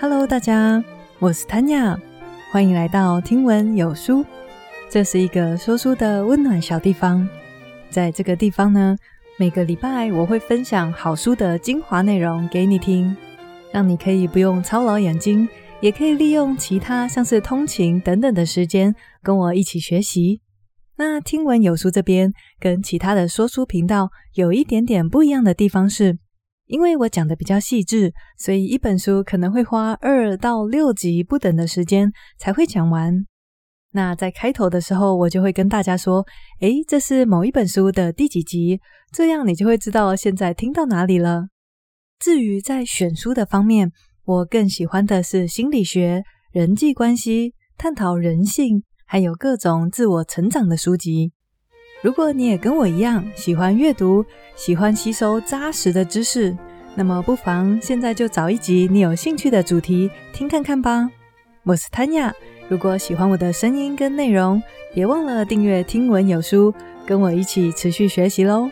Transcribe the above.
Hello，大家，我是 Tanya，欢迎来到听闻有书。这是一个说书的温暖小地方。在这个地方呢，每个礼拜我会分享好书的精华内容给你听，让你可以不用操劳眼睛，也可以利用其他像是通勤等等的时间跟我一起学习。那听闻有书这边跟其他的说书频道有一点点不一样的地方是，因为我讲的比较细致，所以一本书可能会花二到六集不等的时间才会讲完。那在开头的时候，我就会跟大家说：“诶，这是某一本书的第几集？”这样你就会知道现在听到哪里了。至于在选书的方面，我更喜欢的是心理学、人际关系、探讨人性，还有各种自我成长的书籍。如果你也跟我一样喜欢阅读，喜欢吸收扎实的知识，那么不妨现在就找一集你有兴趣的主题听看看吧。我是 Tanya，如果喜欢我的声音跟内容，别忘了订阅听闻有书，跟我一起持续学习喽。